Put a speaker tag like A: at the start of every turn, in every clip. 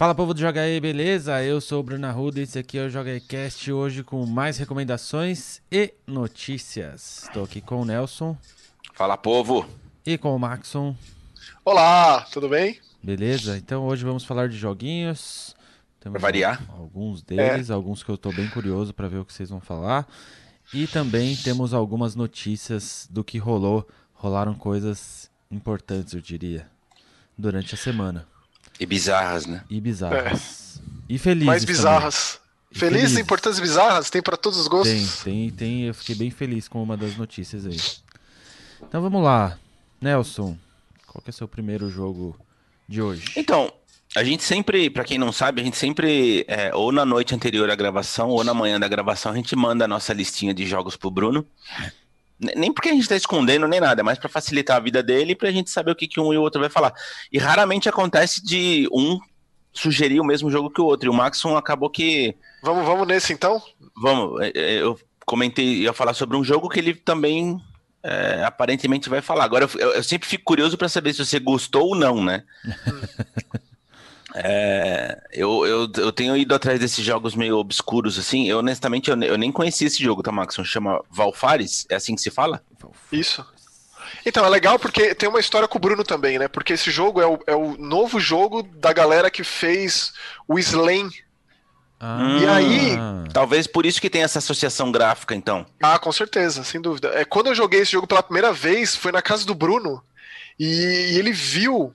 A: Fala povo do Joga aí, beleza? Eu sou o Bruno Arruda e esse aqui é o Joga aí Cast hoje com mais recomendações e notícias. Estou aqui com o Nelson.
B: Fala povo!
A: E com o Maxon.
C: Olá, tudo bem?
A: Beleza? Então hoje vamos falar de joguinhos.
B: Temos pra variar.
A: Alguns deles, é. alguns que eu estou bem curioso para ver o que vocês vão falar. E também temos algumas notícias do que rolou. Rolaram coisas importantes, eu diria, durante a semana.
B: E bizarras, né?
A: E bizarras. É. E felizes.
C: Mais bizarras. Felizes, felizes, importantes bizarras? Tem para todos os gostos?
A: Tem, tem, tem. Eu fiquei bem feliz com uma das notícias aí. Então vamos lá. Nelson, qual que é o seu primeiro jogo de hoje?
B: Então, a gente sempre, para quem não sabe, a gente sempre, é, ou na noite anterior à gravação, ou na manhã da gravação, a gente manda a nossa listinha de jogos pro Bruno. Nem porque a gente está escondendo nem nada, mas para facilitar a vida dele e para a gente saber o que, que um e o outro vai falar. E raramente acontece de um sugerir o mesmo jogo que o outro. E o Maxon acabou que.
C: Vamos, vamos nesse então?
B: Vamos. É, é, eu comentei, ia falar sobre um jogo que ele também é, aparentemente vai falar. Agora, eu, eu sempre fico curioso para saber se você gostou ou não, né? É, eu, eu, eu tenho ido atrás desses jogos meio obscuros, assim. Eu, honestamente, eu, eu nem conheci esse jogo, tá, Max? Chama Valfares? É assim que se fala?
C: Isso. Então, é legal porque tem uma história com o Bruno também, né? Porque esse jogo é o, é o novo jogo da galera que fez o Slain.
B: Ah, e aí. Talvez por isso que tem essa associação gráfica, então.
C: Ah, com certeza, sem dúvida. É, quando eu joguei esse jogo pela primeira vez, foi na casa do Bruno. E, e ele viu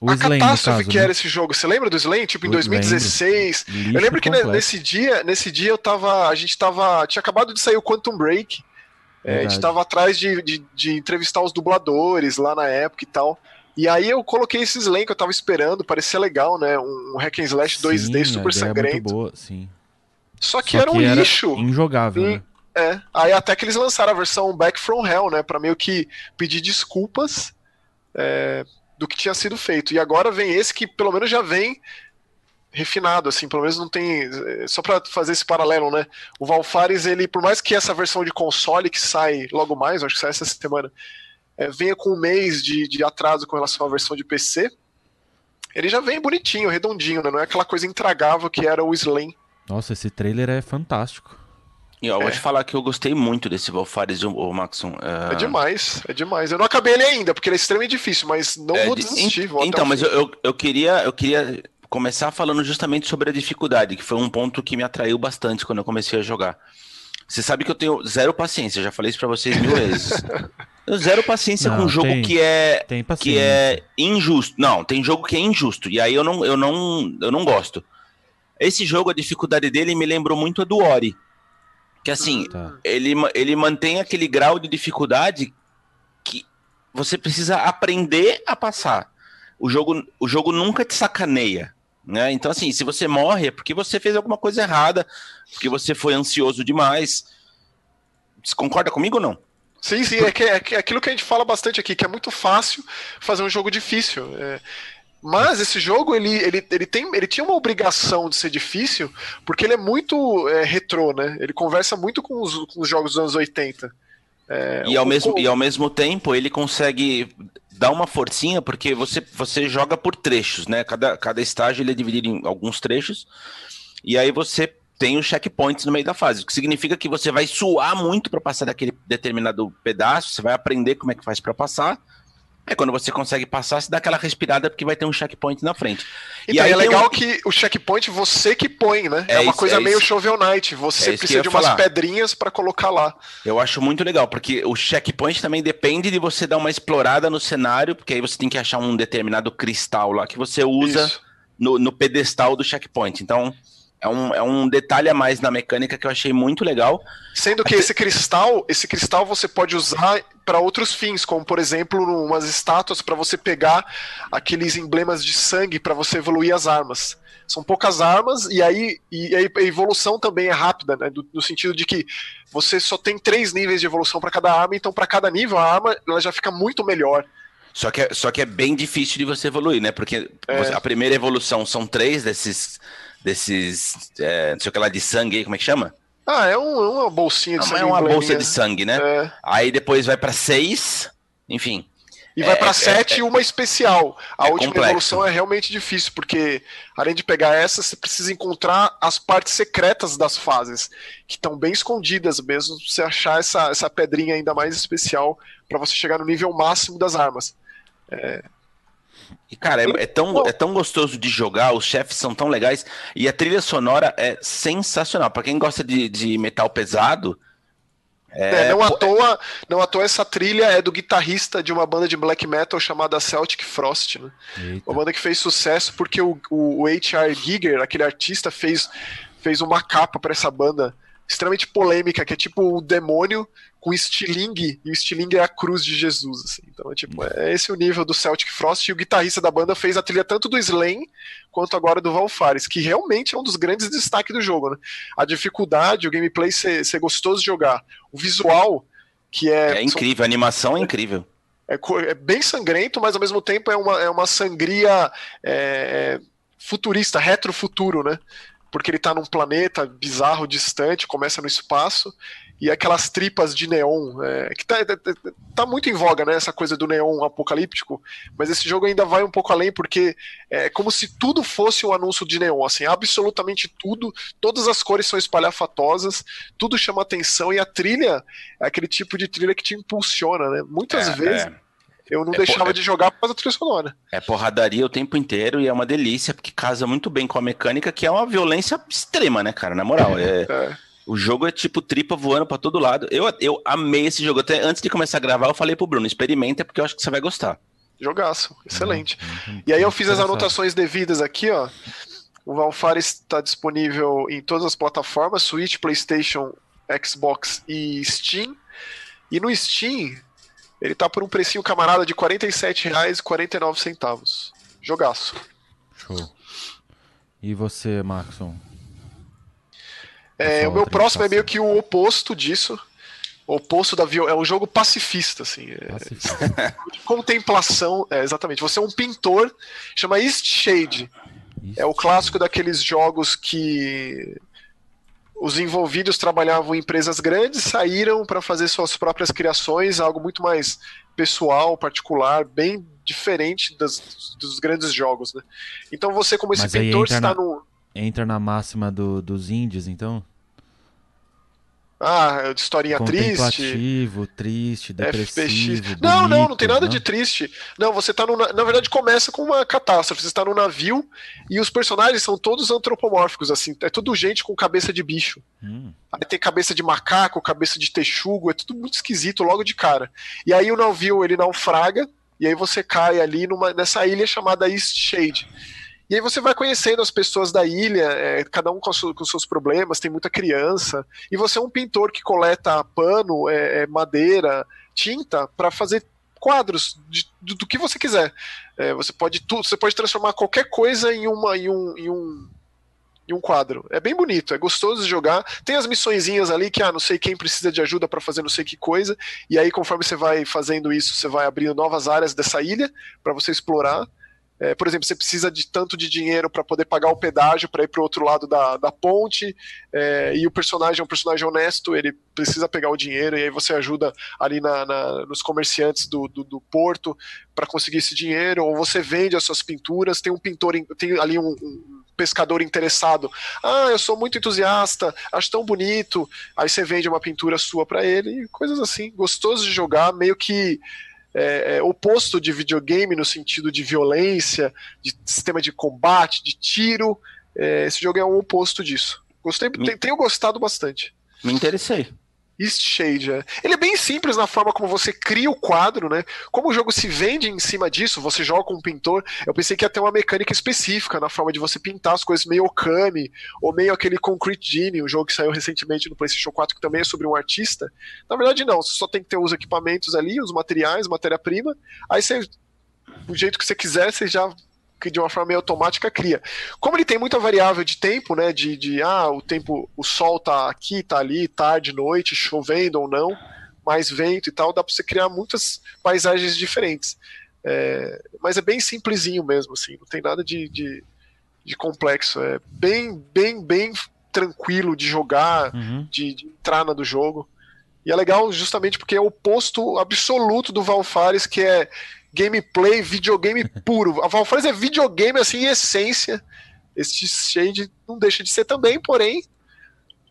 C: o a Slane, catástrofe caso, que né? era esse jogo. Você lembra do Slane? Tipo, em 2016. Lembro. Eu lembro que completo. nesse dia, nesse dia eu tava. A gente tava. Tinha acabado de sair o Quantum Break. É, a gente tava atrás de, de, de, entrevistar os dubladores lá na época e tal. E aí eu coloquei esse Slane que eu tava esperando, parecia legal, né? Um, hack and slash sim, 2D super sangrento. Muito boa, sim. Só que Só era um que lixo.
A: Era injogável, e, né?
C: É. Aí até que eles lançaram a versão Back from Hell, né? Pra meio que pedir desculpas. É, do que tinha sido feito. E agora vem esse que pelo menos já vem refinado, assim, pelo menos não tem. Só para fazer esse paralelo, né? O Valfares, ele, por mais que essa versão de console que sai logo mais, acho que sai essa semana, é, venha com um mês de, de atraso com relação à versão de PC, ele já vem bonitinho, redondinho, né? Não é aquela coisa intragável que era o Slain.
A: Nossa, esse trailer é fantástico.
B: E eu é. vou te falar que eu gostei muito desse Valfares, o Maxon.
C: É... é... demais, é demais. Eu não acabei ele ainda, porque ele é extremamente difícil, mas não é, vou desistir.
B: Vou então, mas eu, eu, queria, eu queria começar falando justamente sobre a dificuldade, que foi um ponto que me atraiu bastante quando eu comecei a jogar. Você sabe que eu tenho zero paciência, já falei isso pra vocês mil vezes. Eu zero paciência não, com um jogo tem, que é que é injusto. Não, tem jogo que é injusto e aí eu não eu não eu não gosto. Esse jogo a dificuldade dele me lembrou muito a do Ori. Que assim, tá. ele, ele mantém aquele grau de dificuldade que você precisa aprender a passar. O jogo, o jogo nunca te sacaneia. Né? Então, assim, se você morre é porque você fez alguma coisa errada, porque você foi ansioso demais. Você concorda comigo ou não?
C: Sim, sim, é, que, é, é aquilo que a gente fala bastante aqui, que é muito fácil fazer um jogo difícil. É, mas esse jogo, ele, ele, ele, tem, ele tinha uma obrigação de ser difícil, porque ele é muito é, retrô, né? Ele conversa muito com os, com os jogos dos anos 80.
B: É, e, ao mesmo, e ao mesmo tempo, ele consegue dar uma forcinha, porque você, você joga por trechos, né? Cada, cada estágio ele é dividido em alguns trechos, e aí você tem os checkpoints no meio da fase, o que significa que você vai suar muito para passar daquele determinado pedaço, você vai aprender como é que faz para passar, é quando você consegue passar, você dá aquela respirada porque vai ter um checkpoint na frente.
C: Então, e aí é legal um... que o checkpoint você que põe, né? É, é uma isso, coisa é meio Shovel Knight. Você é precisa de umas falar. pedrinhas para colocar lá.
B: Eu acho muito legal, porque o checkpoint também depende de você dar uma explorada no cenário, porque aí você tem que achar um determinado cristal lá que você usa no, no pedestal do checkpoint. Então, é um, é um detalhe a mais na mecânica que eu achei muito legal.
C: Sendo que esse cristal, esse cristal você pode usar para outros fins, como por exemplo, umas estátuas para você pegar aqueles emblemas de sangue para você evoluir as armas. São poucas armas e aí e a evolução também é rápida, né? Do, no sentido de que você só tem três níveis de evolução para cada arma, então para cada nível a arma ela já fica muito melhor.
B: Só que, é, só que é bem difícil de você evoluir, né? Porque é. a primeira evolução são três desses desses, é, não sei o que lá, de sangue como é que chama?
C: Ah, é, um, é uma bolsinha de
B: não, sangue. É uma bolsa de sangue, né? É. Aí depois vai para seis, enfim.
C: e vai para 7 e uma especial. A última complexo. evolução é realmente difícil, porque além de pegar essa, você precisa encontrar as partes secretas das fases, que estão bem escondidas mesmo, você achar essa, essa pedrinha ainda mais especial para você chegar no nível máximo das armas. É,
B: e, cara, é, é, tão, é tão gostoso de jogar, os chefes são tão legais, e a trilha sonora é sensacional. Para quem gosta de, de metal pesado.
C: É, é, não, à toa, não à toa essa trilha é do guitarrista de uma banda de black metal chamada Celtic Frost, né? Uma banda que fez sucesso porque o, o, H.R. Giger, aquele artista, fez, fez uma capa para essa banda extremamente polêmica, que é tipo o demônio com estilingue, e o estilingue é a cruz de Jesus, assim. Então, é, tipo, é esse o nível do Celtic Frost, e o guitarrista da banda fez a trilha tanto do Slain, quanto agora do Valfares, que realmente é um dos grandes destaques do jogo, né? A dificuldade, o gameplay ser, ser gostoso de jogar, o visual, que é...
B: É incrível, são... a animação é incrível.
C: É, é, bem sangrento, mas ao mesmo tempo é uma, é uma sangria é, é futurista, retrofuturo, né? porque ele está num planeta bizarro, distante, começa no espaço, e aquelas tripas de neon, é, que tá, tá, tá, tá, muito em voga, né, essa coisa do neon apocalíptico, mas esse jogo ainda vai um pouco além, porque é como se tudo fosse um anúncio de neon, assim, absolutamente tudo, todas as cores são espalhafatosas, tudo chama atenção, e a trilha é aquele tipo de trilha que te impulsiona, né, muitas é, vezes... É eu não é deixava de jogar por causa da trilha sonora.
B: É porradaria o tempo inteiro e é uma delícia, porque casa muito bem com a mecânica, que é uma violência extrema, né, cara? Na moral. É, é. O jogo é tipo tripa voando para todo lado. Eu, eu amei esse jogo. Até antes de começar a gravar, eu falei pro Bruno: experimenta, porque eu acho que você vai gostar.
C: Jogaço, excelente. Uhum, uhum. E aí eu fiz as anotações devidas aqui, ó. O Valfares está disponível em todas as plataformas: Switch, PlayStation, Xbox e Steam. E no Steam, ele tá por um precinho camarada de R$ 47,49. Jogaço.
A: Show. E você, Maxon?
C: É, o meu próximo é meio que o oposto disso. O oposto da viol... É um jogo pacifista, assim. É... Pacifista. contemplação. É, exatamente. Você é um pintor, chama East Shade. East é o clássico daqueles jogos que os envolvidos trabalhavam em empresas grandes, saíram para fazer suas próprias criações, algo muito mais pessoal, particular, bem diferente das, dos grandes jogos, né? Então você, como esse Mas pintor, está
A: na,
C: no.
A: Entra na máxima do, dos indies, então?
C: Ah, de historinha
A: Contemplativo, triste, depressivo.
C: FPX. Não, bonito, não, não tem nada não? de triste. Não, você tá no. Na verdade, começa com uma catástrofe. Você está no navio e os personagens são todos antropomórficos, assim. É tudo gente com cabeça de bicho. Hum. Aí tem cabeça de macaco, cabeça de texugo, é tudo muito esquisito logo de cara. E aí o navio ele naufraga, e aí você cai ali numa, nessa ilha chamada East Shade. E aí você vai conhecendo as pessoas da ilha, é, cada um com, com, seus problemas, tem muita criança. E você é um pintor que coleta pano, é, é madeira, tinta para fazer quadros de, do, do, que você quiser. É, você pode tudo, você pode transformar qualquer coisa em uma em um, em um um quadro. É bem bonito, é gostoso de jogar. Tem as missõezinhas ali que, ah, não sei quem precisa de ajuda para fazer não sei que coisa. E aí, conforme você vai fazendo isso, você vai abrindo novas áreas dessa ilha para você explorar. É, por exemplo, você precisa de tanto de dinheiro para poder pagar o pedágio para ir para o outro lado da, da ponte, é, e o personagem é um personagem honesto, ele precisa pegar o dinheiro, e aí você ajuda ali na, na nos comerciantes do, do, do porto para conseguir esse dinheiro, ou você vende as suas pinturas, tem um pintor, tem ali um, um pescador interessado. Ah, eu sou muito entusiasta, acho tão bonito. Aí você vende uma pintura sua para ele, coisas assim. Gostoso de jogar, meio que é, é, oposto de videogame no sentido de violência, de sistema de combate, de tiro. É, esse jogo é um oposto disso. Gostei, Me... tenho gostado bastante.
B: Me interessei.
C: East Shade. É. Ele é bem simples na forma como você cria o quadro, né? Como o jogo se vende em cima disso, você joga com um pintor. Eu pensei que ia ter uma mecânica específica na forma de você pintar as coisas meio Okami, ou meio aquele Concrete Genie, um jogo que saiu recentemente no PlayStation 4, que também é sobre um artista. Na verdade, não. Você só tem que ter os equipamentos ali, os materiais, matéria-prima. Aí você. Do jeito que você quiser, você já que de uma forma meio automática cria. Como ele tem muita variável de tempo, né? De, de ah, o tempo, o sol tá aqui, tá ali, tarde, noite, chovendo ou não, mais vento e tal, dá para você criar muitas paisagens diferentes. É, mas é bem simplesinho mesmo, assim, não tem nada de, de, de complexo. É bem, bem, bem tranquilo de jogar, uhum. de, de entrar na do jogo. E é legal justamente porque é o oposto absoluto do Valfares, que é gameplay, videogame puro. A Valfrans é videogame assim em essência. Este Shade não deixa de ser também, porém,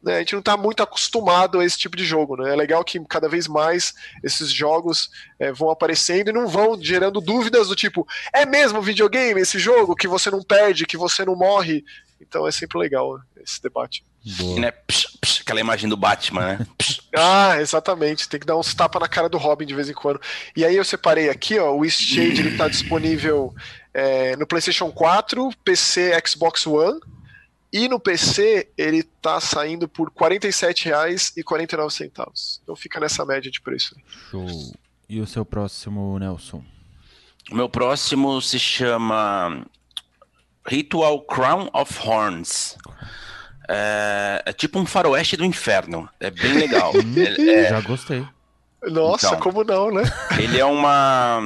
C: né, a gente não está muito acostumado a esse tipo de jogo. Né? É legal que cada vez mais esses jogos é, vão aparecendo e não vão gerando dúvidas do tipo: é mesmo videogame esse jogo que você não perde, que você não morre? Então é sempre legal esse debate.
B: E, né, psh, psh, aquela imagem do Batman, né? Psh,
C: ah, exatamente. Tem que dar uns tapas na cara do Robin de vez em quando. E aí eu separei aqui, ó, o East Shade ele tá disponível é, no PlayStation 4, PC, Xbox One. E no PC ele tá saindo por R$ 47,49. Então fica nessa média de preço.
A: Show. E o seu próximo, Nelson?
B: O meu próximo se chama Ritual Crown of Horns. É, é, tipo um faroeste do inferno. É bem legal. é,
A: é... Já gostei.
C: Nossa, então, como não, né?
B: Ele é uma.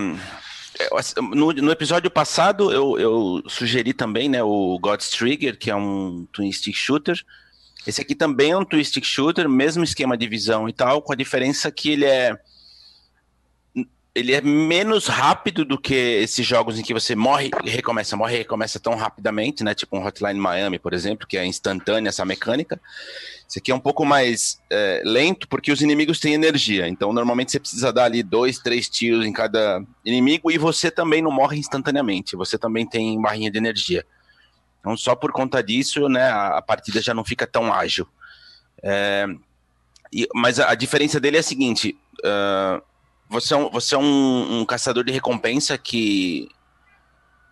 B: É, no, no episódio passado, eu, eu, sugeri também né, o God's Trigger, que é um twin stick shooter. Esse aqui também é um twin stick shooter, mesmo esquema de visão e tal, com a diferença que ele é ele é menos rápido do que esses jogos em que você morre e recomeça, morre e recomeça tão rapidamente, né? Tipo um Hotline Miami, por exemplo, que é instantânea essa mecânica. Esse aqui é um pouco mais é, lento porque os inimigos têm energia. Então, normalmente você precisa dar ali dois, três tiros em cada inimigo e você também não morre instantaneamente. Você também tem barrinha de energia. Então, só por conta disso, né, a, a partida já não fica tão ágil. É, e, mas a, a, diferença dele é a seguinte. Uh, você é um, você é um, um caçador de recompensa que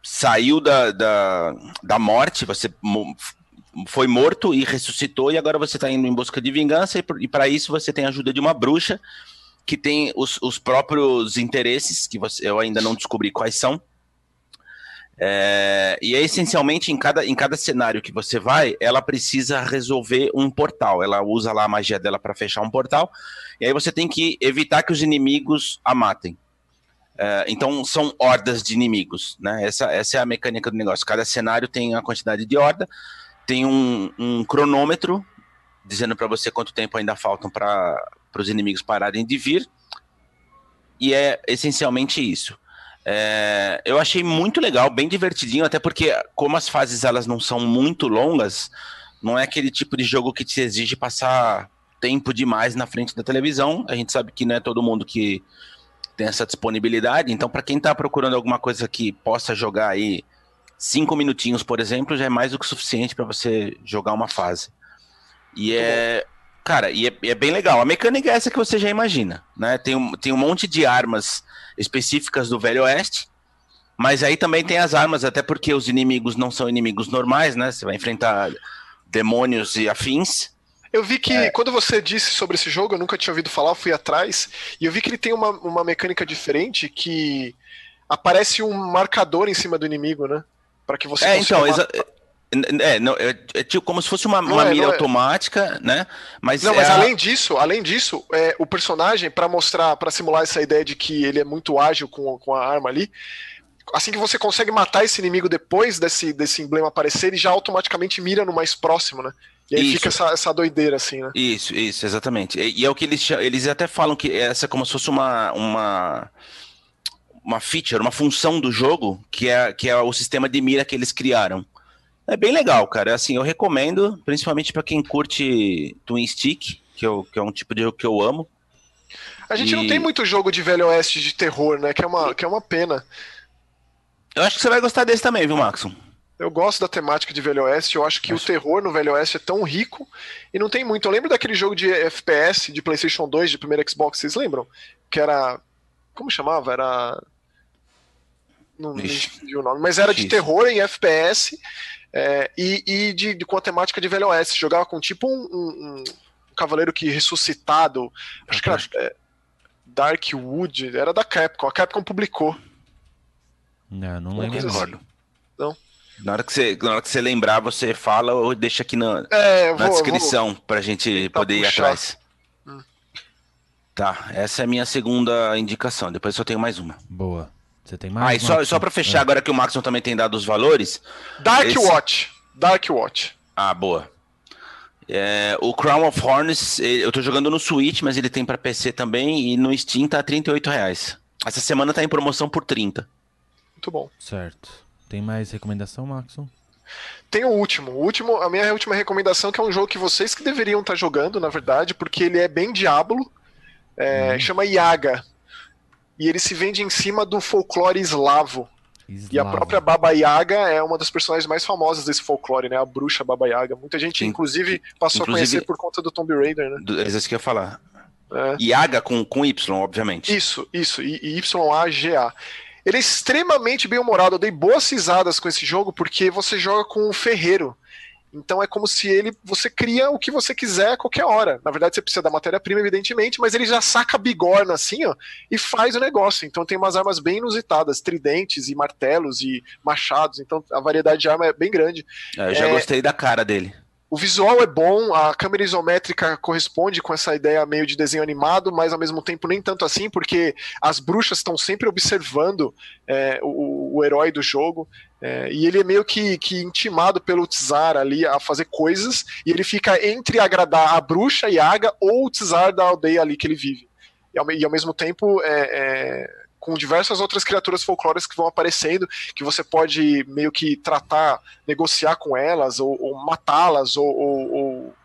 B: saiu da, da, da morte, você foi morto e ressuscitou, e agora você está indo em busca de vingança, e, para isso você tem a ajuda de uma bruxa que tem os, os próprios interesses, que você, eu ainda não descobri quais são. É, e é essencialmente em cada, em cada cenário que você vai, ela precisa resolver um portal. Ela usa lá a magia dela para fechar um portal. E aí você tem que evitar que os inimigos a matem. Uh, então são hordas de inimigos, né? Essa, essa é a mecânica do negócio. Cada cenário tem a quantidade de horda, tem um, um cronômetro dizendo para você quanto tempo ainda faltam para os inimigos pararem de vir. E é essencialmente isso. É, eu achei muito legal, bem divertidinho, até porque como as fases elas não são muito longas, não é aquele tipo de jogo que te exige passar tempo demais na frente da televisão. A gente sabe que não é todo mundo que tem essa disponibilidade. Então, para quem está procurando alguma coisa que possa jogar aí cinco minutinhos, por exemplo, já é mais do que suficiente para você jogar uma fase. E é, cara, e é, é, bem legal. A mecânica é essa que você já imagina, né? Tem um, tem um monte de armas específicas do Velho Oeste. Mas aí também tem as armas, até porque os inimigos não são inimigos normais, né? Você vai enfrentar demônios e afins.
C: Eu vi que é. quando você disse sobre esse jogo, eu nunca tinha ouvido falar, fui atrás, e eu vi que ele tem uma, uma mecânica diferente que aparece um marcador em cima do inimigo, né? Para que você
B: É, então, exa é, não, é, é, tipo como se fosse uma, uma é, mira é. automática, né? Mas
C: não,
B: é
C: mas a... além disso, além disso, é, o personagem para mostrar, para simular essa ideia de que ele é muito ágil com, com a arma ali, assim que você consegue matar esse inimigo depois desse, desse emblema aparecer, ele já automaticamente mira no mais próximo, né? E aí isso. fica essa, essa doideira, assim, né?
B: Isso, isso, exatamente. E, e, é o que eles eles até falam que essa é como se fosse uma, uma, uma feature, uma função do jogo, que é, que é o sistema de mira que eles criaram. É bem legal, cara. Assim, eu recomendo, principalmente para quem curte Twin Stick, que, eu, que é um tipo de jogo que eu amo.
C: A gente e... não tem muito jogo de Velho Oeste de terror, né? Que é uma, que é uma pena.
B: Eu acho que você vai gostar desse também, viu, Maxon?
C: Eu gosto da temática de Velho Oeste, eu acho que o terror no Velho Oeste é tão rico e não tem muito. Eu lembro daquele jogo de FPS de PlayStation 2, de primeiro Xbox, vocês lembram? Que era. Como chamava? Era. Não, entendi o nome, mas era de terror em FPS é, e, e de, de, com a temática de Velho Oeste. Jogava com tipo um, um, um cavaleiro que ressuscitado. Acho que era. É, Darkwood, era da Capcom. A Capcom publicou.
A: Não, não lembro. Assim.
C: Não.
B: Na hora, que você, na hora que você lembrar, você fala ou deixa aqui na, é, na vou, descrição vou... pra gente poder ir atrás. Hum. Tá, essa é a minha segunda indicação. Depois eu tenho mais uma.
A: Boa. Você tem mais? Ah,
B: e só, só pra fechar, é. agora que o Maxon também tem dado os valores.
C: Dark esse... Watch. Dark Watch.
B: Ah, boa. É, o Crown of Horns, eu tô jogando no Switch, mas ele tem para PC também, e no Steam tá 38 reais. Essa semana tá em promoção por 30.
C: Muito bom.
A: Certo. Tem mais recomendação, Maxon?
C: Tem o último. O último, a minha última recomendação que é um jogo que vocês que deveriam estar tá jogando, na verdade, porque ele é bem Diablo. É, hum. Chama Yaga. E ele se vende em cima do folclore eslavo. Eslavo. E a própria Baba Yaga é uma das personagens mais famosas desse folclore, né? A bruxa Baba Yaga. Muita gente, inclusive, passou inclusive, a conhecer por conta do Tomb Raider, né?
B: É isso que eu ia falar. É. Yaga com, com Y, obviamente.
C: Isso, isso. Y-A-G-A. Ele é extremamente bem humorado. Eu dei boas risadas com esse jogo porque você joga com o ferreiro. Então é como se ele você cria o que você quiser a qualquer hora. Na verdade, você precisa da matéria-prima, evidentemente, mas ele já saca bigorna assim, ó, e faz o negócio. Então tem umas armas bem inusitadas, tridentes e martelos e machados. Então a variedade de arma é bem grande.
B: É, eu já é... gostei da cara dele.
C: O visual é bom, a câmera isométrica corresponde com essa ideia meio de desenho animado, mas ao mesmo tempo nem tanto assim, porque as bruxas estão sempre observando é, o, o, herói do jogo. É, e ele é meio que, que intimado pelo Tsar ali a fazer coisas, e ele fica entre agradar a bruxa Yaga ou o Tsar da aldeia ali que ele vive. E ao, e ao mesmo tempo é, é com diversas outras criaturas folclóricas que vão aparecendo, que você pode meio que tratar, negociar com elas, ou, matá-las, ou, ou, ou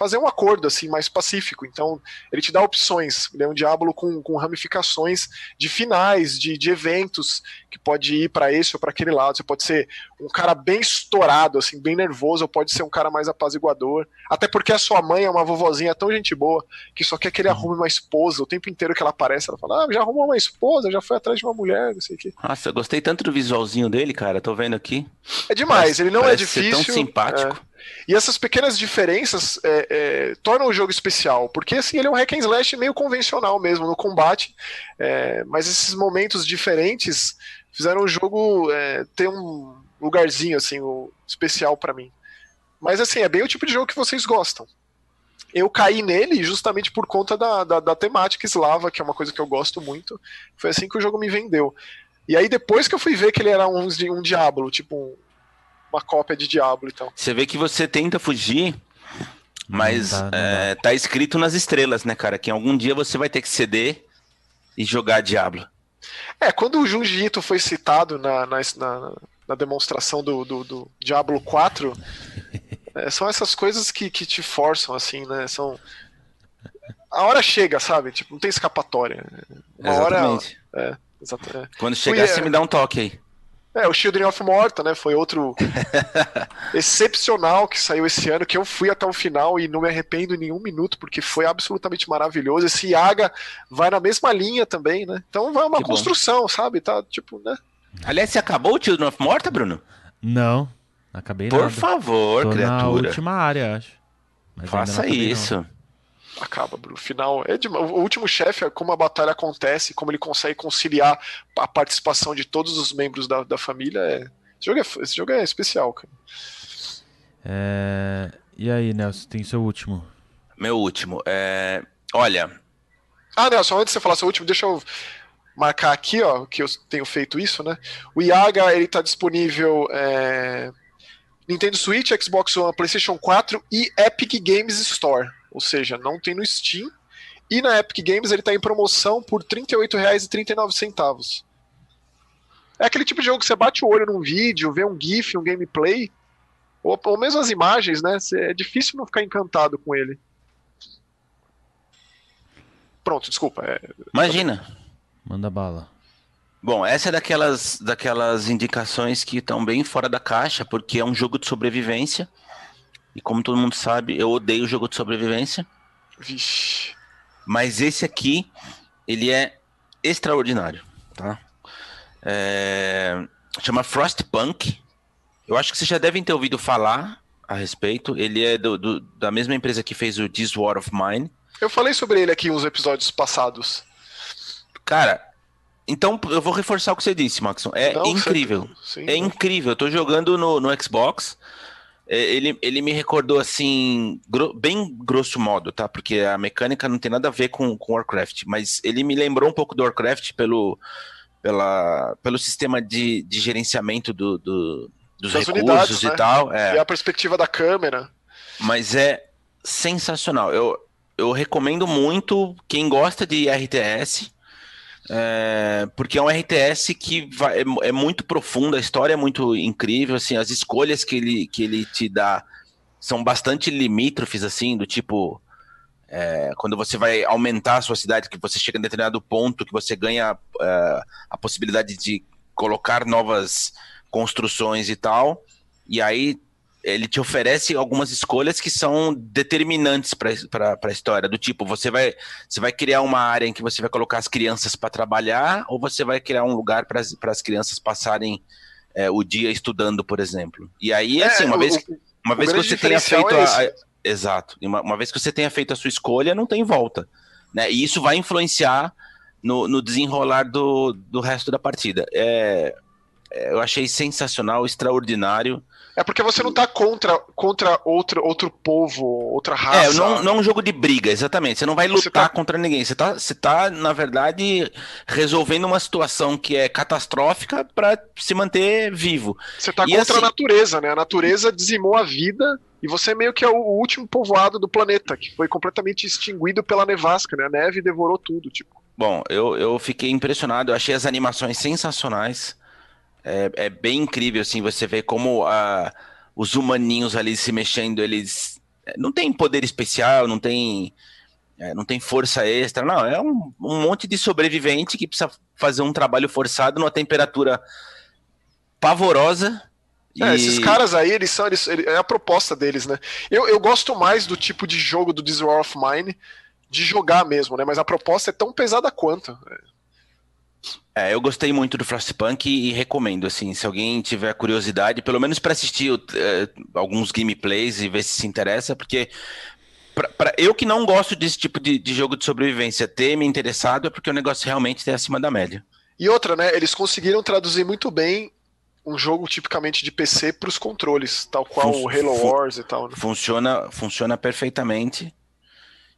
C: fazer um acordo assim mais pacífico. Então, ele te dá opções. Ele é um diabo com, com ramificações de finais, de, de eventos, que pode ir para esse ou para aquele lado. Você pode ser um cara bem estourado, assim, bem nervoso, ou pode ser um cara mais apaziguador. Até porque a sua mãe é uma vovozinha tão gente boa que só quer que ele uhum. arrume uma esposa. O tempo inteiro que ela aparece, ela fala: Ah, já arrumou uma esposa, já foi atrás de uma mulher, não sei o que.
B: Nossa, eu gostei tanto do visualzinho dele, cara. Tô vendo aqui.
C: É demais, parece, ele não é difícil.
B: tão simpático.
C: É. E essas pequenas diferenças é, é, tornam o jogo especial, porque assim, ele é um hack and slash meio convencional mesmo no combate, é, mas esses momentos diferentes fizeram o jogo é, ter um lugarzinho assim, o, especial para mim. Mas assim, é bem o tipo de jogo que vocês gostam. Eu caí nele justamente por conta da, da, da temática eslava, que é uma coisa que eu gosto muito. Foi assim que o jogo me vendeu. E aí depois que eu fui ver que ele era um, um Diablo, tipo um, uma cópia de Diablo, então.
B: Você vê que você tenta fugir, mas não dá, não é, tá escrito nas estrelas, né, cara? Que em algum dia você vai ter que ceder e jogar Diablo.
C: É, quando o Junji Ito foi citado na, na, na, na demonstração do, do, do, Diablo 4, é, são essas coisas que, que te forçam, assim, né? São. A hora chega, sabe? Tipo, não tem escapatória. Uma
B: Exatamente.
C: hora. É, exatamente.
B: Quando chegar, Fui, você é... me dá um toque aí.
C: É, o Children of Morta, né? Foi outro excepcional que saiu esse ano, que eu fui até o final e não me arrependo em nenhum minuto, porque foi absolutamente maravilhoso. Esse Yaga vai na mesma linha também, né? Então vai uma que construção, bom. sabe? Tá, tipo, né?
B: Aliás, você acabou o Children of Morta, Bruno?
A: Não, acabei
B: Por
A: nada.
B: favor, Tô criatura.
A: na última área, acho.
B: Mas Faça isso. Não
C: acaba, Bruno. O final é de... o último chefe, é como a batalha acontece, como ele consegue conciliar a participação de todos os membros da, da família. É... Esse, jogo é... Esse jogo é especial, cara.
A: É... E aí, Nelson, tem seu último?
B: Meu último. É... Olha.
C: Ah, Nelson, antes de você falar seu último, deixa eu marcar aqui, ó, que eu tenho feito isso, né? O Yaga, ele tá disponível. É... Nintendo Switch, Xbox One, PlayStation 4 e Epic Games Store ou seja, não tem no Steam. E na Epic Games ele está em promoção por R$ 38,39. É aquele tipo de jogo que você bate o olho num vídeo, vê um GIF, um gameplay, ou, ou mesmo as imagens, né? É difícil não ficar encantado com ele. Pronto, desculpa. É...
B: Imagina.
A: Manda bala.
B: Bom, essa é daquelas, daquelas indicações que estão bem fora da caixa, porque é um jogo de sobrevivência e como todo mundo sabe, eu odeio jogo de sobrevivência.
C: Vixe.
B: Mas esse aqui, ele é extraordinário, tá? É... Chama Frostpunk. Eu acho que vocês já devem ter ouvido falar a respeito. Ele é do, do, da mesma empresa que fez o This War of Mine.
C: Eu falei sobre ele aqui em uns episódios passados.
B: Cara, então eu vou reforçar o que você disse, Maxon. É Não, incrível. Sim, é incrível. Eu tô jogando no, no Xbox. É, ele, ele me recordou assim, gro bem grosso modo, tá? Porque a mecânica não tem nada a ver com, com Warcraft, mas ele me lembrou um pouco do Warcraft pelo, pela, pelo sistema de, de gerenciamento do, do dos Das recursos unidades, e né? tal.
C: É. E a perspectiva da câmera.
B: Mas é sensacional. Eu, eu recomendo muito quem gosta de RTS. É, porque é um RTS que vai, é, é, muito profundo, a história é muito incrível, assim, as escolhas que ele, que ele te dá são bastante limítrofes, assim, do tipo. É, quando você vai aumentar a sua cidade, que você chega em determinado ponto, que você ganha é, a possibilidade de colocar novas construções e tal, e aí ele te oferece algumas escolhas que são determinantes para a história, do tipo, você vai, você vai criar uma área em que você vai colocar as crianças para trabalhar, ou você vai criar um lugar para as crianças passarem é, o dia estudando, por exemplo. E aí, é, assim, uma o, vez, uma vez que você tenha feito é a, a, Exato. Uma, uma, vez que você tenha feito a sua escolha, não tem volta. Né? E isso vai influenciar no, no desenrolar do, do resto da partida. É, é eu achei sensacional, extraordinário.
C: É porque você não tá contra, contra outro, outro povo, outra raça.
B: É, não, não é um jogo de briga, exatamente. Você não vai lutar tá... contra ninguém. Você tá, você tá, na verdade, resolvendo uma situação que é catastrófica para se manter vivo.
C: Você tá e contra assim... a natureza, né? A natureza dizimou a vida e você meio que é o último povoado do planeta, que foi completamente extinguido pela nevasca, né? A neve devorou tudo, tipo.
B: Bom, eu, eu fiquei impressionado, eu achei as animações sensacionais. É, é bem incrível, assim, você vê como a, os humaninhos ali se mexendo, eles é, não tem poder especial, não tem, é, não tem força extra, não, é um, um monte de sobrevivente que precisa fazer um trabalho forçado numa temperatura pavorosa,
C: é, esses caras aí, eles são. Eles, é a proposta deles, né? Eu, eu gosto mais do tipo de jogo do This War of Mine de jogar mesmo, né? Mas a proposta é tão pesada quanto.
B: É, eu gostei muito do Frostpunk e, e recomendo, assim, se alguém tiver curiosidade, pelo menos para assistir uh, alguns gameplays e ver se se interessa, porque pra, pra, eu que não gosto desse tipo de, de jogo de sobrevivência ter me interessado é porque o negócio realmente é acima da média.
C: E outra, né? Eles conseguiram traduzir muito bem um jogo tipicamente de PC para os controles, tal qual Fun o Halo Wars e tal. Né?
B: Funciona, funciona perfeitamente.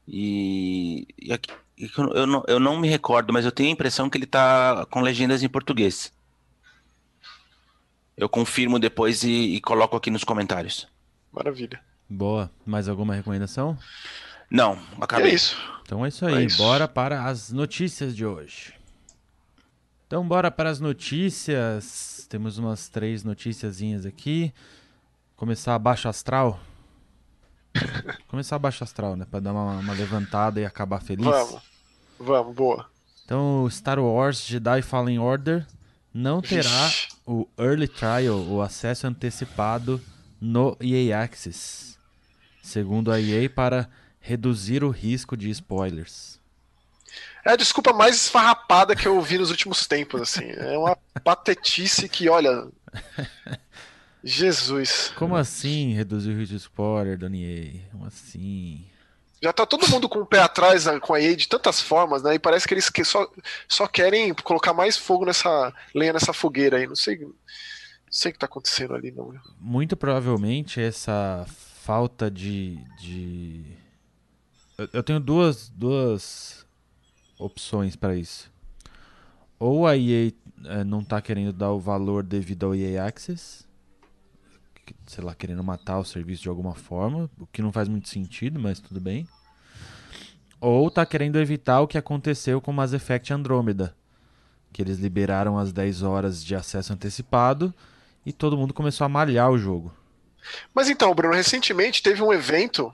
B: E, e aqui, eu não, eu não me recordo, mas eu tenho a impressão que ele está com legendas em português. Eu confirmo depois e, e coloco aqui nos comentários.
C: Maravilha.
A: Boa. Mais alguma recomendação?
B: Não, acabei.
C: E é isso.
A: Então é isso aí. É isso. Bora para as notícias de hoje. Então bora para as notícias. Temos umas três noticiazinhas aqui. Começar abaixo astral. Começar abaixo astral, né? Pra dar uma, uma levantada e acabar feliz.
C: Vamos. Vamos, boa.
A: Então, Star Wars Jedi Fallen Order não terá Vixe. o Early Trial, o acesso antecipado no EA Access. Segundo a EA, para reduzir o risco de spoilers.
C: É a desculpa mais esfarrapada que eu vi nos últimos tempos, assim. É uma patetice que, olha. Jesus.
A: Como assim reduzir o risco de spoiler, Donier? Como assim?
C: Já tá todo mundo com o pé atrás né, com a EA de tantas formas, né? E parece que eles só, só querem colocar mais fogo nessa lenha nessa fogueira aí. Não sei, não sei o que tá acontecendo ali, não.
A: Muito provavelmente essa falta de. de... Eu tenho duas, duas opções para isso. Ou a EA é, não está querendo dar o valor devido ao EA Access, sei lá, querendo matar o serviço de alguma forma, o que não faz muito sentido, mas tudo bem. Ou está querendo evitar o que aconteceu com Mass Effect Andromeda, que eles liberaram as 10 horas de acesso antecipado e todo mundo começou a malhar o jogo.
C: Mas então, Bruno, recentemente teve um evento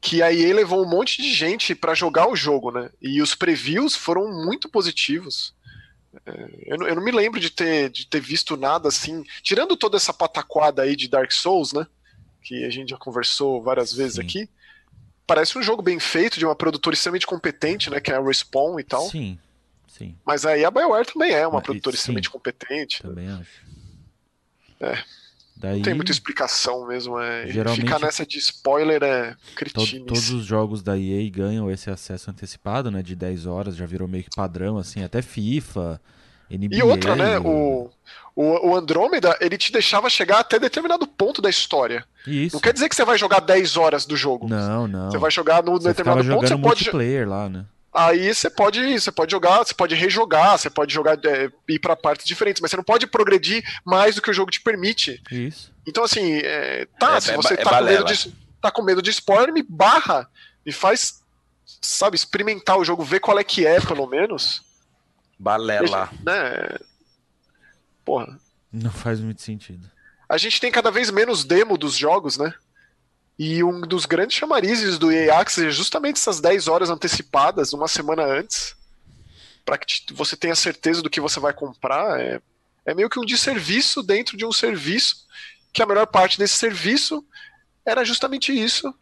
C: que a EA levou um monte de gente para jogar o jogo, né? E os previews foram muito positivos. É, eu, não, eu, não, me lembro de ter, de ter visto nada assim, tirando toda essa pataquada aí de Dark Souls, né? Que a gente já conversou várias vezes Sim. aqui. Parece um jogo bem feito, de uma produtora extremamente competente, né? Que é a Respawn e tal.
A: Sim, sim.
C: Mas aí a BioWare também é uma Mas, produtora sim, extremamente competente.
A: Também acho.
C: É. Daí, não tem muita explicação mesmo. É, geralmente, ficar nessa de spoiler é cretinice.
A: todos os jogos da EA ganham esse acesso antecipado, né? De 10 horas, já virou meio que padrão, assim, até FIFA, NBA.
C: E outra, né? O, o, o Andrômeda, ele te deixava chegar até determinado ponto da história.
A: Isso.
C: Não quer dizer que você vai jogar 10 horas do jogo.
A: Não, não.
C: Você vai jogar no você determinado ponto, você pode.
A: multiplayer lá, né?
C: Aí você pode, você pode jogar, você pode rejogar, você pode jogar é, ir para partes diferentes, mas você não pode progredir mais do que o jogo te permite.
A: Isso.
C: Então assim, é, tá, é, se é você é, tá, com medo de, tá com medo de spoiler, me barra, me faz, sabe, experimentar o jogo, ver qual é que é, pelo menos.
B: Balela.
C: Né? Porra.
A: Não faz muito sentido.
C: A gente tem cada vez menos demo dos jogos, né? E um dos grandes chamarizes do EA Access é justamente essas 10 horas antecipadas, uma semana antes, para que você tenha certeza do que você vai comprar. É, é meio que um desserviço dentro de um serviço, que a melhor parte desse serviço era justamente isso.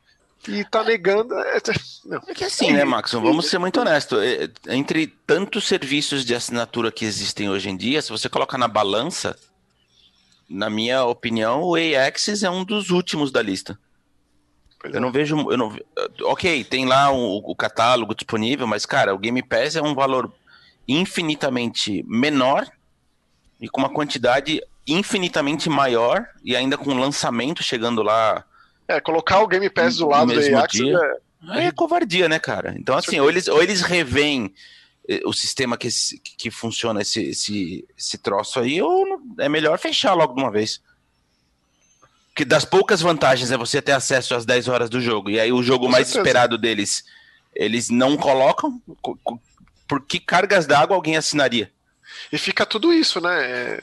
C: E tá negando. É,
B: é que assim, né, Max? Vamos ser muito honestos. É, entre tantos serviços de assinatura que existem hoje em dia, se você colocar na balança, na minha opinião, o AXS é um dos últimos da lista. Eu não vejo. Eu não, ok, tem lá o, o, catálogo disponível, mas, cara, o Game Pass é um valor infinitamente menor e com uma quantidade infinitamente maior e ainda com lançamento chegando lá.
C: É, colocar o Game Pass do lado do EAX
B: é... é covardia, né, cara? Então, assim, ou eles, ou eles revêm eh, o sistema que, que funciona esse, esse, esse troço aí, ou é melhor fechar logo de uma vez que das poucas vantagens é você ter acesso às 10 horas do jogo. E aí o jogo Com mais certeza. esperado deles, eles não colocam. Por que cargas d'água alguém assinaria?
C: E fica tudo isso, né? É,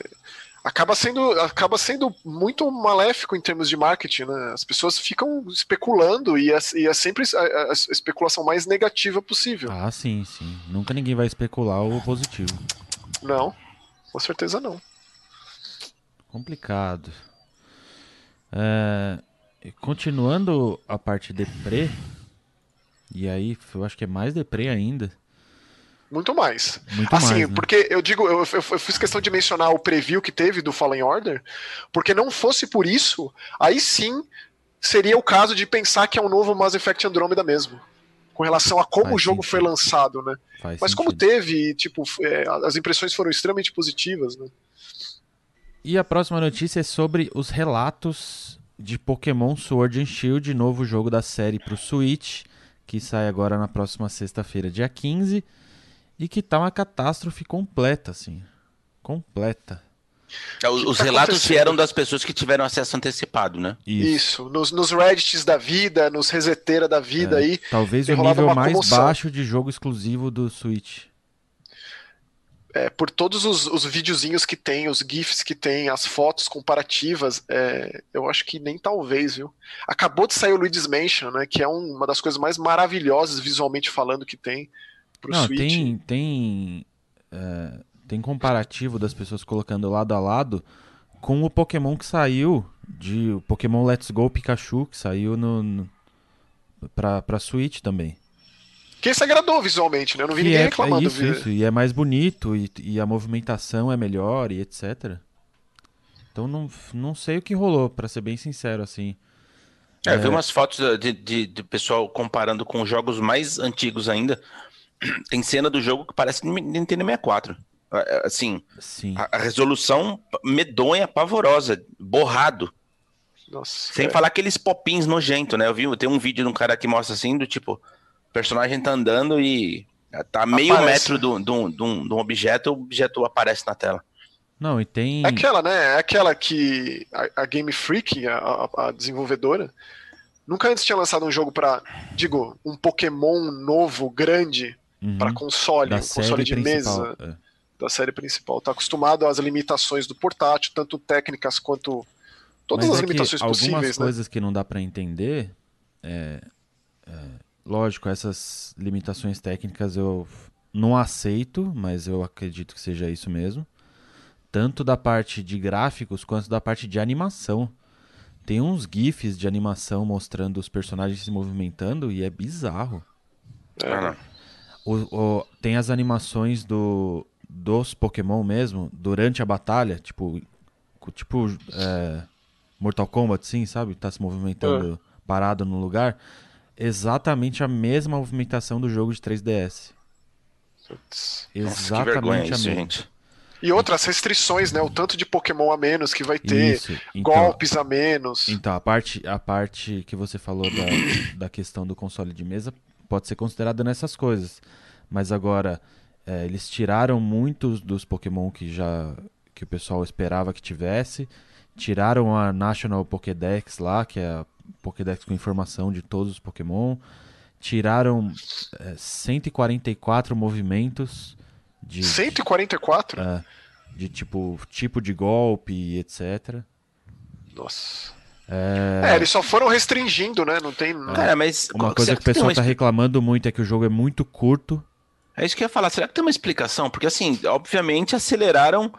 C: acaba sendo, acaba sendo muito maléfico em termos de marketing, né? As pessoas ficam especulando e é, e é sempre a, a, especulação mais negativa possível.
A: Ah, sim, sim. Nunca ninguém vai especular o positivo.
C: Não, com certeza não.
A: Complicado. É, continuando a parte deprê, e aí eu acho que é mais deprê ainda.
C: Muito mais.
A: Muito
C: assim,
A: mais, né?
C: porque eu digo, eu, eu, eu, fiz questão de mencionar o preview que teve do Fallen Order, porque não fosse por isso, aí sim seria o caso de pensar que é um novo Mass Effect Andromeda mesmo. Com relação a como Faz o jogo sentido. foi lançado, né? Faz Mas sentido. como teve, tipo, é, as impressões foram extremamente positivas, né?
A: E a próxima notícia é sobre os relatos de Pokémon Sword and Shield, novo jogo da série para o Switch, que sai agora na próxima sexta-feira, dia 15, e que tá uma catástrofe completa, assim. Completa.
B: É, os, os tá relatos vieram das pessoas que tiveram acesso antecipado, né?
C: Isso. Isso. Nos, nos Reddits da vida, nos reseteira da vida é, aí.
A: Talvez o nível mais comoção. baixo de jogo exclusivo do Switch
C: é, por todos os, os videozinhos que tem, os GIFs que tem, as fotos comparativas, é, eu acho que nem talvez, viu? Acabou de sair o Luigi's Mansion, né? Que é um, uma das coisas mais maravilhosas visualmente falando que tem pro Não, Switch.
A: Tem, tem, é, tem comparativo das pessoas colocando lado a lado com o Pokémon que saiu, de o Pokémon Let's Go Pikachu, que saiu no, no pra, pra Switch também.
C: Que se agradou visualmente, né? Eu não vi que ninguém é, reclamando.
A: É isso, isso, e é mais bonito, e, e, a movimentação é melhor, e etc. Então não, não sei o que rolou, para ser bem sincero, assim.
B: É, é... Eu vi umas fotos de, de, de, pessoal comparando com jogos mais antigos ainda. Tem cena do jogo que parece Nintendo 64. É, é, assim,
A: Sim.
B: A, a resolução medonha, pavorosa, borrado.
C: Nossa,
B: Sem é. falar aqueles popins nojento, né? Eu vi, tem um vídeo de um cara que mostra assim, do tipo, o personagem tá andando e tá meio Aparece. metro de um objeto, o objeto aparece na tela.
A: Não, e tem.
C: É aquela, né? É aquela que a, a Game Freak, a, a, desenvolvedora, nunca antes tinha lançado um jogo para, digo, um Pokémon novo, grande, uhum. para console, da um console de mesa é. da série principal. Tá acostumado às limitações do portátil, tanto técnicas quanto todas Mas as é limitações possíveis.
A: Algumas
C: né?
A: coisas que não dá para entender é, é lógico, essas limitações técnicas eu não aceito, mas eu acredito que seja isso mesmo. Tanto da parte de gráficos quanto da parte de animação. Tem uns GIFs de animação mostrando os personagens se movimentando e é bizarro.
B: É.
A: O, o, tem as animações do, dos Pokémon mesmo, durante a batalha, tipo, tipo é, Mortal Kombat, sim, sabe? Tá se movimentando é. parado no lugar exatamente a mesma movimentação do jogo de 3DS.
B: Putz. Exatamente Nossa, a mesma. gente.
C: E outras restrições, né? O tanto de Pokémon a menos que vai ter, então, golpes a menos.
A: Então, a parte, a parte que você falou da, da questão do console de mesa pode ser considerada nessas coisas. Mas agora, é, eles tiraram muitos dos Pokémon que já que o pessoal esperava que tivesse. Tiraram a National Pokédex lá, que é a Pokédex com informação de todos os Pokémon. Tiraram é, 144 movimentos
C: De, 144?
A: É, de tipo, tipo de golpe, etc.
C: Nossa. É... é... eles só foram restringindo, né? Não tem.
B: Cara, mas.
A: Uma coisa que o pessoal tá reclamando muito é que o jogo é muito curto.
B: É isso que eu ia falar. Será que tem uma explicação? Porque, assim, obviamente aceleraram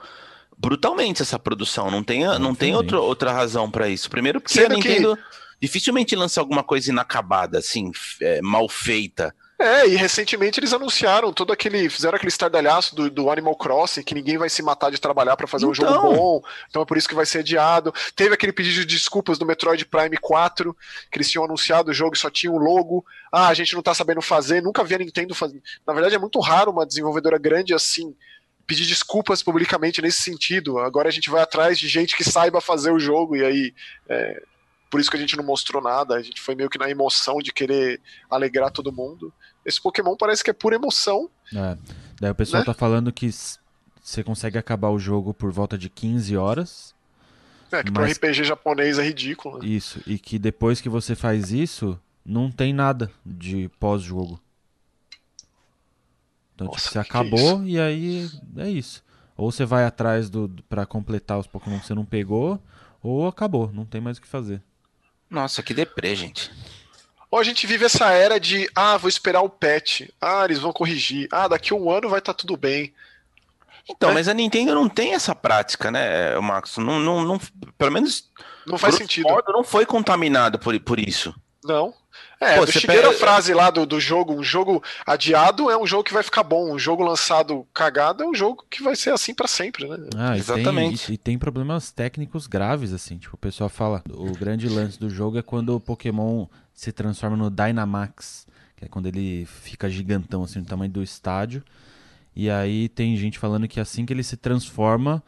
B: brutalmente essa produção. Não tem, não tem outro, outra razão para isso. Primeiro, porque Sendo a Nintendo que... dificilmente lança alguma coisa inacabada, assim, é, mal feita.
C: É, e recentemente eles anunciaram todo aquele. Fizeram aquele estardalhaço do, do Animal Crossing, que ninguém vai se matar de trabalhar para fazer então... um jogo então. bom, então é por isso que vai ser adiado. Teve aquele pedido de desculpas do Metroid Prime 4, que eles tinham anunciado o jogo e só tinha o um logo. Ah, a gente não tá sabendo fazer, nunca vi a Nintendo fazer. Na verdade, é muito raro uma desenvolvedora grande assim pedir desculpas publicamente nesse sentido. Agora a gente vai atrás de gente que saiba fazer o jogo, e aí. É, por isso que a gente não mostrou nada, a gente foi meio que na emoção de querer alegrar todo mundo. Esse Pokémon parece que é pura emoção.
A: É. Daí o pessoal né? tá falando que você consegue acabar o jogo por volta de 15 horas.
C: É, que mas... pro RPG japonês é ridículo. Né?
A: Isso, e que depois que você faz isso, não tem nada de pós-jogo. Então, tipo, Nossa, tipo, você acabou e aí é isso. Ou você vai atrás do, do para completar os Pokémon que você não pegou, ou acabou, não tem mais o que fazer.
B: Nossa, que deprê, gente.
C: Ou a gente vive essa era de, ah, vou esperar o patch, ah, eles vão corrigir, ah, daqui a um ano vai estar tá tudo bem.
B: Então, é. mas a Nintendo não tem essa prática, né, Max? Não, não, não, pelo menos.
C: Não faz sentido.
B: Modo, não foi contaminado por, por isso.
C: Não. É, Pô, você pega... a frase lá do, do jogo, um jogo adiado é um jogo que vai ficar bom, um jogo lançado cagado é um jogo que vai ser assim para sempre, né?
A: Ah, Exatamente. Tem, e, e, tem problemas técnicos graves, assim, tipo, o pessoal fala, o grande lance do jogo é quando o Pokémon se transforma no Dynamax, que é quando ele fica gigantão, assim, no tamanho do estádio, e aí tem gente falando que assim que ele se transforma,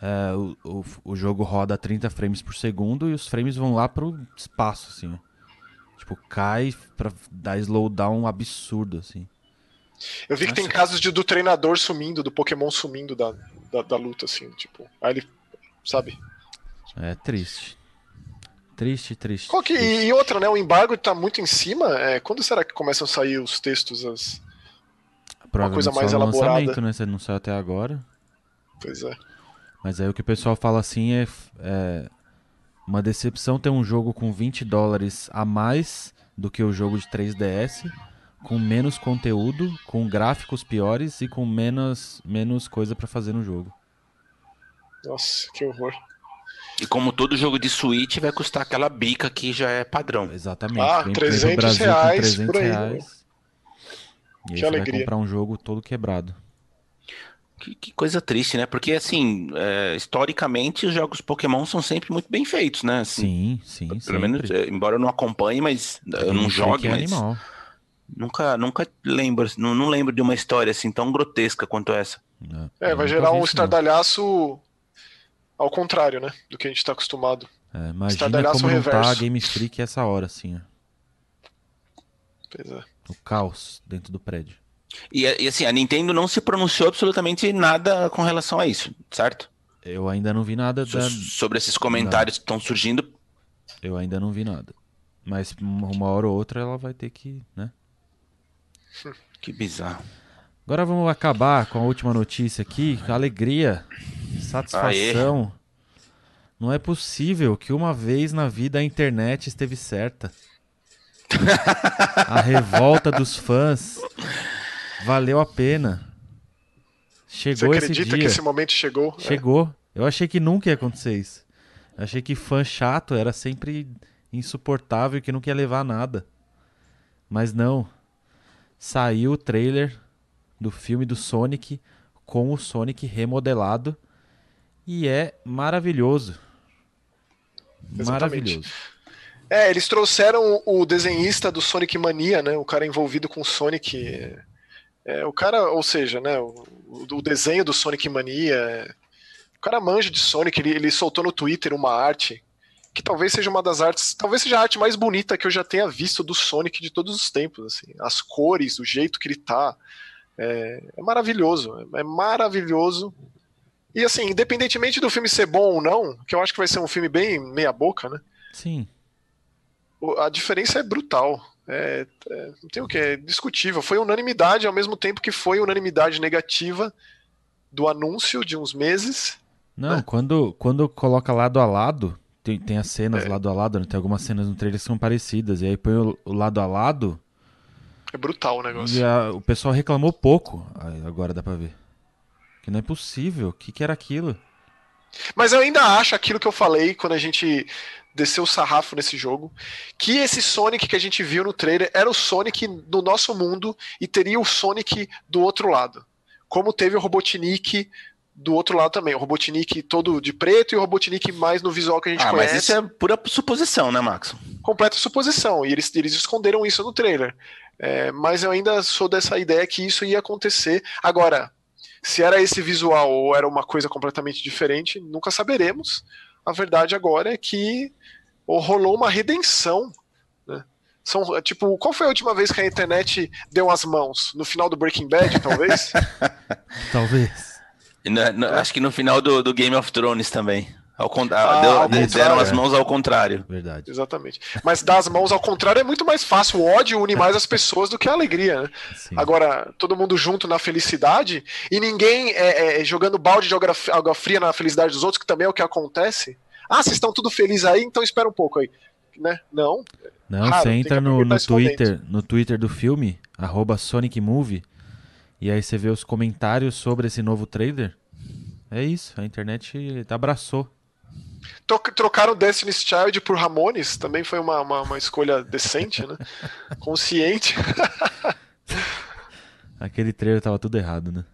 A: é, o, o, o, jogo roda a 30 frames por segundo e os frames vão lá pro espaço, assim, Tipo, cai pra dar slowdown absurdo, assim.
C: Eu vi que Nossa. tem casos de, do treinador sumindo, do Pokémon sumindo da, da, da, luta, assim, tipo. Aí ele. Sabe?
A: É triste. Triste, triste.
C: Que,
A: triste.
C: E outra, né? O embargo tá muito em cima. É, quando será que começam a sair os textos, as.
A: Uma coisa mais elaborada. Né? Você não saiu até agora.
C: Pois é.
A: Mas aí o que o pessoal fala assim é, é uma decepção ter um jogo com 20 dólares a mais do que o jogo de 3DS, com menos conteúdo, com gráficos piores e com menos, menos coisa para fazer no jogo.
C: Nossa, que horror.
B: E como todo jogo de Switch vai custar aquela bica que já é padrão.
A: Exatamente.
C: Ah, Vem 300 reais 300 por aí.
A: Reais, e aí que alegria. vai comprar um jogo todo quebrado.
B: Que, que, coisa triste, né? Porque, assim, é, historicamente, os jogos Pokémon são sempre muito bem feitos, né?
A: Assim, sim, sim. Pelo
B: sempre. menos, é, embora eu não acompanhe, mas eu não jogue, mas. Animal. Nunca, nunca lembro, não, não lembro de uma história assim tão grotesca quanto essa.
C: É, vai gerar um estardalhaço ao contrário, né? Do que a gente tá acostumado.
A: É, imagina como não tá a Game Freak essa hora, assim, ó.
C: Pois é.
A: O caos dentro do prédio.
B: E, e, assim, a Nintendo não se pronunciou absolutamente nada com relação a isso, certo?
A: Eu ainda não vi nada da...
B: sobre esses comentários que estão surgindo.
A: Eu ainda não vi nada. Mas uma hora ou outra ela vai ter que, né?
B: Que bizarro.
A: Agora vamos acabar com a última notícia aqui. Alegria, satisfação. Aê. Não é possível que uma vez na vida a internet esteve certa. a revolta dos fãs Valeu a pena. Chegou Você acredita esse dia.
C: que esse momento chegou?
A: Chegou. É. Eu achei que nunca ia acontecer isso. Eu achei que fã chato era sempre insuportável que não quer levar nada. Mas não. Saiu o trailer do filme do Sonic com o Sonic remodelado e é maravilhoso. Exatamente. Maravilhoso.
C: É, eles trouxeram o desenhista do Sonic Mania, né? O cara envolvido com o Sonic é, o cara, ou seja, né, o, o, desenho do Sonic Mania, é, o cara manja de Sonic, ele, ele soltou no Twitter uma arte que talvez seja uma das artes, talvez seja a arte mais bonita que eu já tenha visto do Sonic de todos os tempos, assim, as cores, o jeito que ele tá, é, é maravilhoso, é, é maravilhoso. E assim, independentemente do filme ser bom ou não, que eu acho que vai ser um filme bem meia boca, né?
A: Sim.
C: A diferença é brutal. É, é, não tem o que, é discutível. Foi unanimidade ao mesmo tempo que foi unanimidade negativa do anúncio de uns meses.
A: Não, né? quando, quando coloca lado a lado, tem, tem as cenas é. lado a lado, né? tem algumas cenas no trailer que são parecidas, e aí põe o, o lado a lado.
C: É brutal o negócio.
A: E a, o pessoal reclamou pouco, agora dá pra ver. Que não é possível, o que, que era aquilo?
C: Mas eu ainda acho aquilo que eu falei quando a gente desceu o sarrafo nesse jogo, que esse Sonic que a gente viu no trailer era o Sonic do nosso mundo e teria o Sonic do outro lado. Como teve o Robotnik do outro lado também. O Robotnik todo de preto e o Robotnik mais no visual que a gente ah, conhece.
B: Mas isso é pura suposição, né, Max?
C: Completa suposição. E eles, eles esconderam isso no trailer. É, mas eu ainda sou dessa ideia que isso ia acontecer. Agora, se era esse visual ou era uma coisa completamente diferente, nunca saberemos. A verdade agora é que rolou uma redenção. Né? São, tipo, qual foi a última vez que a internet deu as mãos? No final do Breaking Bad, talvez?
A: talvez.
B: No, no, acho que no final do, do, Game of Thrones também. Ao, ah, deu, ao deram as mãos ao contrário.
A: Verdade.
C: Exatamente. Mas dar as mãos ao contrário é muito mais fácil. O ódio une mais as pessoas do que a alegria, né? Agora, todo mundo junto na felicidade e ninguém é, é, jogando balde de água fria na felicidade dos outros, que também é o que acontece. Ah, vocês estão tudo felizes aí, então espera um pouco aí. Né? Não.
A: Não, Raro, você entra no, no Twitter, no Twitter do filme, arroba Sonic Movie, e aí você vê os comentários sobre esse novo trailer. É isso, a internet abraçou.
C: Trocaram Destiny's Child por Ramones, também foi uma, uma, uma escolha decente, né? Consciente.
A: Aquele trailer tava tudo errado, né?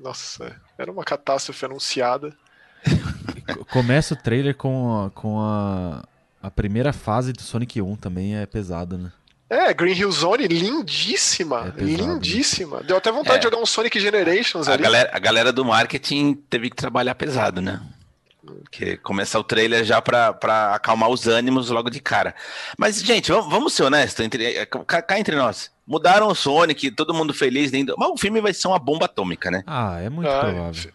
C: Nossa, era uma catástrofe anunciada.
A: Começa o trailer com a, com a, a primeira fase do Sonic 1 também é pesado, né?
C: É, Green Hill Zone, lindíssima. É pesado, lindíssima. Né? Deu até vontade é. de jogar um Sonic Generations
B: a
C: ali.
B: Galera, a galera do marketing teve que trabalhar pesado, né? Porque começar o trailer já pra, pra acalmar os ânimos logo de cara. Mas, gente, vamos, vamos ser honestos, entre, cá entre nós. Mudaram o Sonic, todo mundo feliz, lindo. Mas o filme vai ser uma bomba atômica, né?
A: Ah, é muito ah, provável.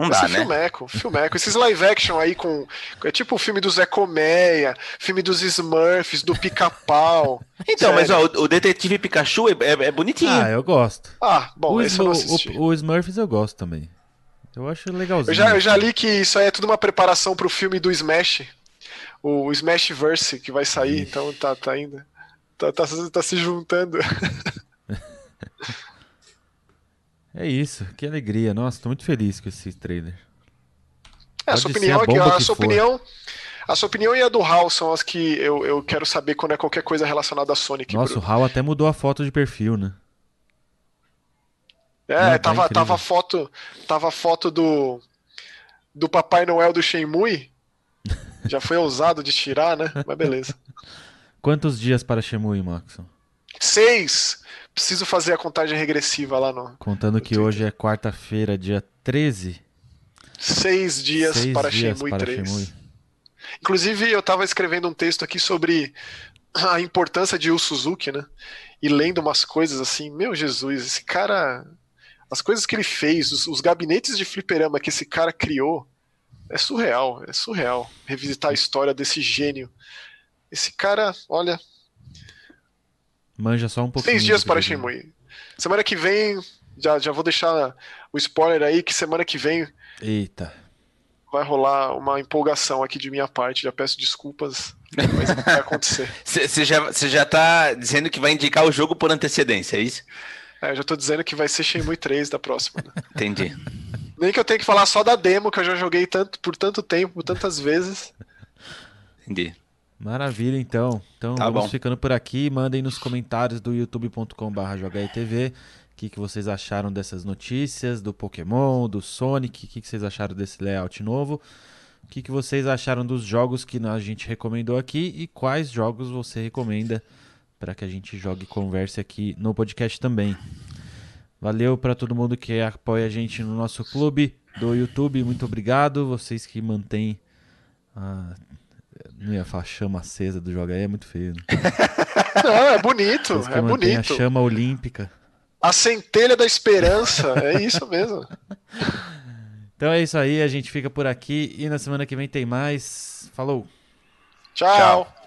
C: Não dá, né? Filmeco, filmeco. Esses live action aí com. É tipo o filme do Zé Colmeia, filme dos Smurfs, do Pica-Pau.
B: então, Sério. mas ó, o, o, Detetive Pikachu é, é, é, bonitinho.
A: Ah, eu gosto.
C: Ah, bom,
A: o,
C: esse eu não assisti.
A: O, o Smurfs eu gosto também. Eu acho legalzinho.
C: Eu já, eu já li que isso aí é tudo uma preparação pro filme do Smash. O Smashverse que vai sair, Ixi. então tá, tá indo. Tá, tá, tá se juntando.
A: É isso, que alegria. Nossa, tô muito feliz com esse trailer.
C: É, a sua opinião, a, aqui, a sua opinião, a sua opinião e a do Hal são as que eu, eu quero saber quando é qualquer coisa relacionada a Sonic.
A: Nossa, Bruno. o Hal até mudou a foto de perfil, né?
C: É, Não, tava, tá tava foto, tava foto do do Papai Noel do Shenmue. Já foi ousado de tirar, né? Mas beleza.
A: Quantos dias para Shenmue, Maxon?
C: Seis. Preciso fazer a contagem regressiva lá no.
A: Contando que hoje é quarta-feira, dia 13.
C: Seis dias Seis para dias Shenmue para 3. Shenmue. Inclusive, eu estava escrevendo um texto aqui sobre a importância de Yu Suzuki, né? E lendo umas coisas assim, meu Jesus, esse cara. As coisas que ele fez, os, os gabinetes de fliperama que esse cara criou, é surreal, é surreal revisitar a história desse gênio. Esse cara, olha,
A: Manja só um pouquinho.
C: Seis dias para Shenmue. Semana que vem, já, já vou deixar o spoiler aí, que semana que vem.
A: Eita.
C: Vai rolar uma empolgação aqui de minha parte, já peço desculpas, mas vai acontecer.
B: Você já, já tá dizendo que vai indicar o jogo por antecedência, é isso?
C: É, eu já tô dizendo que vai ser Shenmue 3 da próxima. Né?
B: Entendi.
C: Nem que eu tenha que falar só da demo, que eu já joguei tanto, por tanto tempo, tantas vezes.
B: Entendi.
A: Maravilha, então. Então tá vamos bom. ficando por aqui. Mandem nos comentários do youtube.com.br o que, que vocês acharam dessas notícias, do Pokémon, do Sonic, o que, que vocês acharam desse layout novo, o que, que vocês acharam dos jogos que a gente recomendou aqui e quais jogos você recomenda para que a gente jogue e converse aqui no podcast também. Valeu para todo mundo que apoia a gente no nosso clube do YouTube, muito obrigado. Vocês que mantêm a não ia falar chama acesa do jogo aí, é muito feio. Né?
C: Não, é bonito, é bonito.
A: A chama olímpica.
C: A centelha da esperança, é isso mesmo.
A: Então é isso aí, a gente fica por aqui e na semana que vem tem mais. Falou.
C: Tchau. Tchau.